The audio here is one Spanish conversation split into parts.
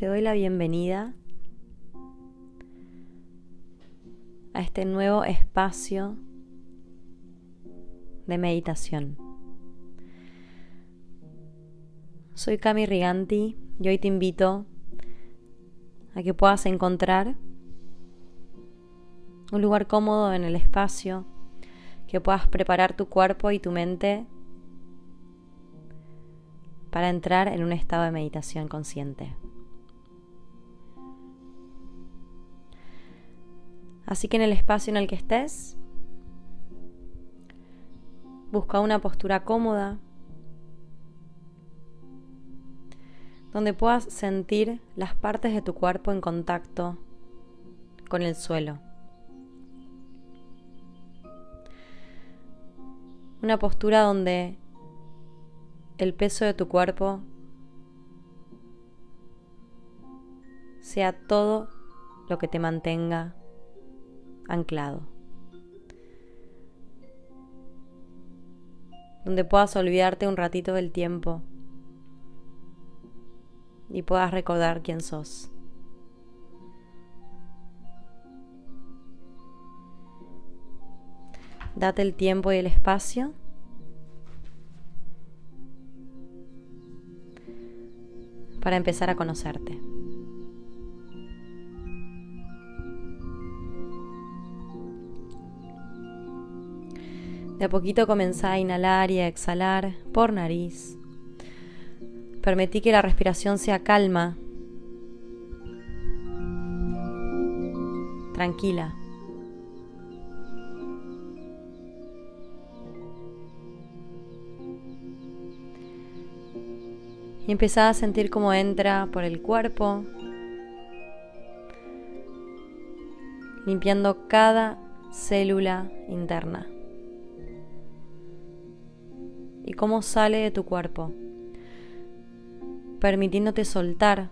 te doy la bienvenida a este nuevo espacio de meditación. Soy Cami Riganti y hoy te invito a que puedas encontrar un lugar cómodo en el espacio, que puedas preparar tu cuerpo y tu mente para entrar en un estado de meditación consciente. Así que en el espacio en el que estés, busca una postura cómoda donde puedas sentir las partes de tu cuerpo en contacto con el suelo. Una postura donde el peso de tu cuerpo sea todo lo que te mantenga anclado. Donde puedas olvidarte un ratito del tiempo y puedas recordar quién sos. Date el tiempo y el espacio para empezar a conocerte. De a poquito comenzá a inhalar y a exhalar por nariz. Permití que la respiración sea calma, tranquila. Y empezá a sentir cómo entra por el cuerpo, limpiando cada célula interna. Y cómo sale de tu cuerpo, permitiéndote soltar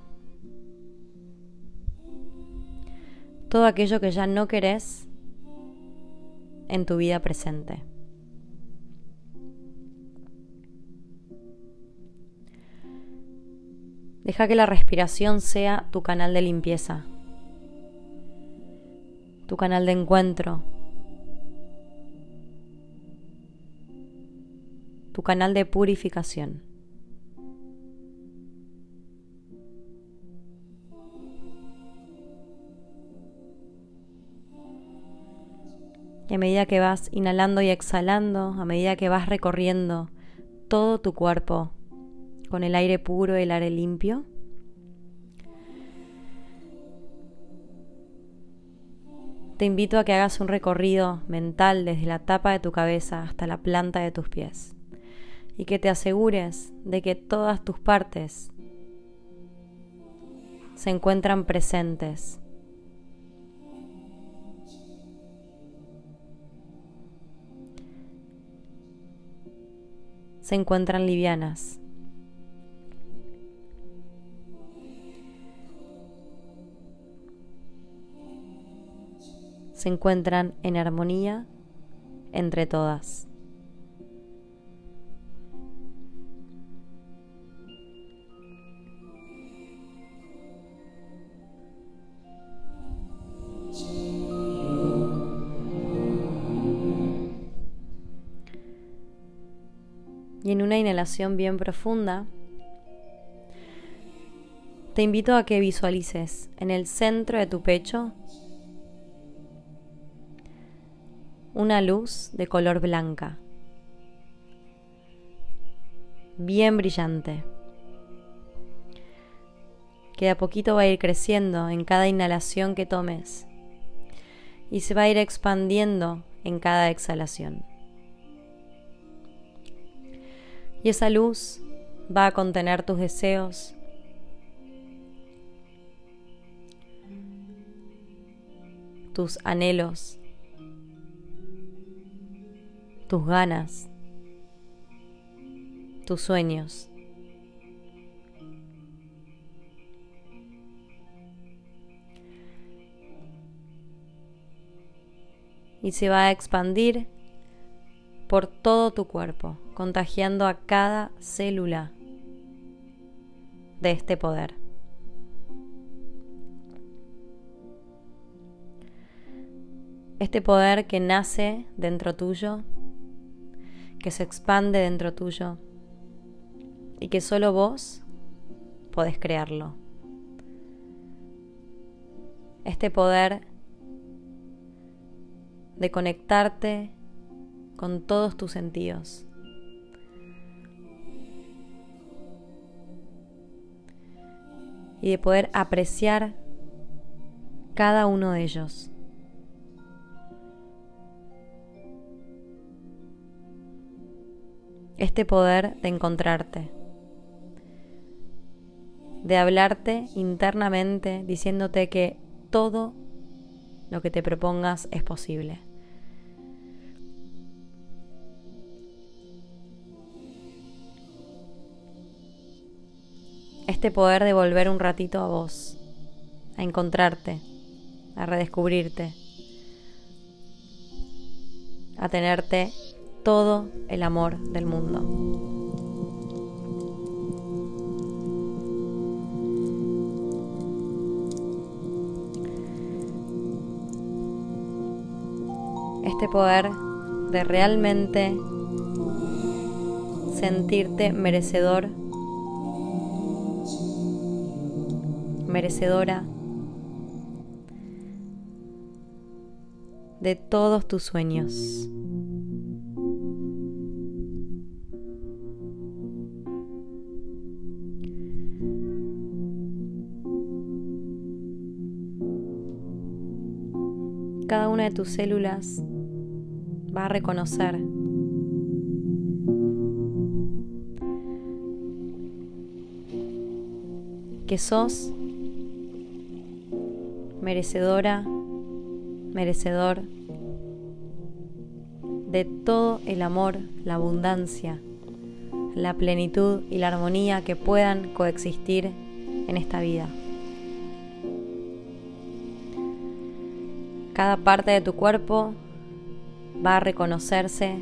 todo aquello que ya no querés en tu vida presente. Deja que la respiración sea tu canal de limpieza, tu canal de encuentro, tu canal de purificación. Y a medida que vas inhalando y exhalando, a medida que vas recorriendo todo tu cuerpo, con el aire puro, el aire limpio. Te invito a que hagas un recorrido mental desde la tapa de tu cabeza hasta la planta de tus pies y que te asegures de que todas tus partes se encuentran presentes. Se encuentran livianas. se encuentran en armonía entre todas. Una inhalación bien profunda, te invito a que visualices en el centro de tu pecho una luz de color blanca, bien brillante, que a poquito va a ir creciendo en cada inhalación que tomes y se va a ir expandiendo en cada exhalación. Y esa luz va a contener tus deseos, tus anhelos, tus ganas, tus sueños. Y se va a expandir por todo tu cuerpo, contagiando a cada célula de este poder. Este poder que nace dentro tuyo, que se expande dentro tuyo y que solo vos podés crearlo. Este poder de conectarte con todos tus sentidos. Y de poder apreciar cada uno de ellos. Este poder de encontrarte, de hablarte internamente diciéndote que todo lo que te propongas es posible. Este poder de volver un ratito a vos, a encontrarte, a redescubrirte, a tenerte todo el amor del mundo. Este poder de realmente sentirte merecedor, merecedora de todos tus sueños. Cada una de tus células va a reconocer que sos merecedora merecedor de todo el amor, la abundancia, la plenitud y la armonía que puedan coexistir en esta vida. Cada parte de tu cuerpo va a reconocerse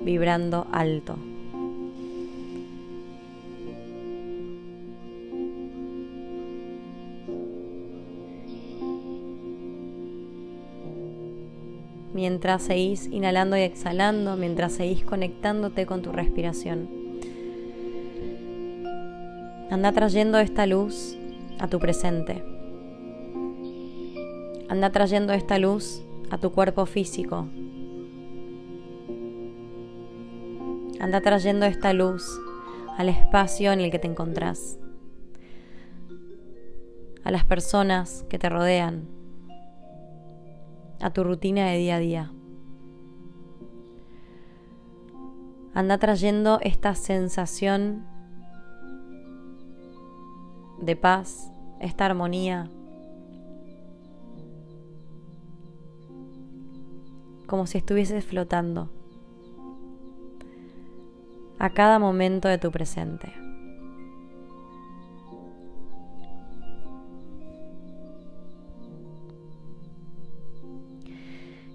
vibrando alto. Mientras seguís inhalando y exhalando, mientras seguís conectándote con tu respiración. Anda trayendo esta luz a tu presente. Anda trayendo esta luz a tu cuerpo físico. Anda trayendo esta luz al espacio en el que te encontrás, a las personas que te rodean, a tu rutina de día a día. Anda trayendo esta sensación de paz, esta armonía, como si estuvieses flotando a cada momento de tu presente.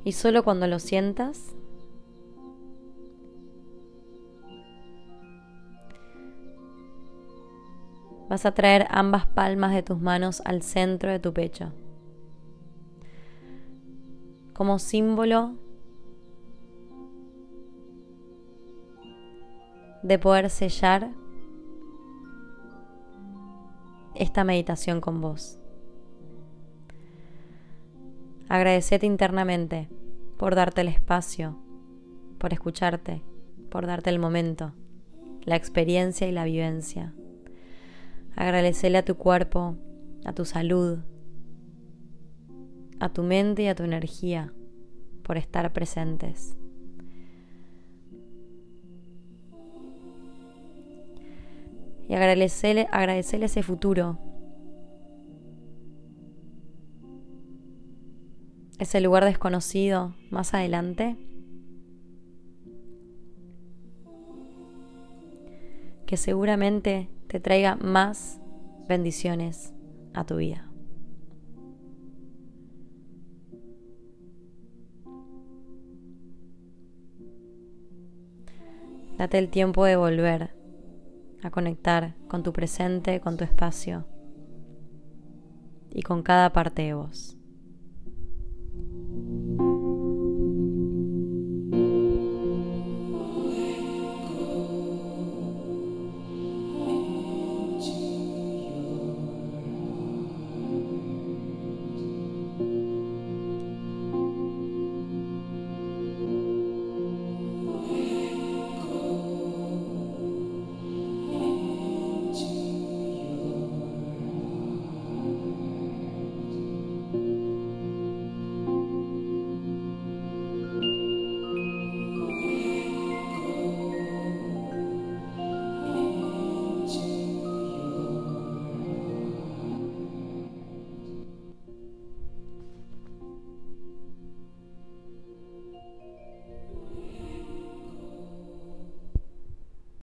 Y solo cuando lo sientas, vas a traer ambas palmas de tus manos al centro de tu pecho, como símbolo de poder sellar esta meditación con vos. Agradecete internamente por darte el espacio, por escucharte, por darte el momento, la experiencia y la vivencia. Agradecele a tu cuerpo, a tu salud, a tu mente y a tu energía por estar presentes. Y agradecele, agradecele ese futuro ese lugar desconocido más adelante, que seguramente te traiga más bendiciones a tu vida. Date el tiempo de volver a conectar con tu presente, con tu espacio y con cada parte de vos.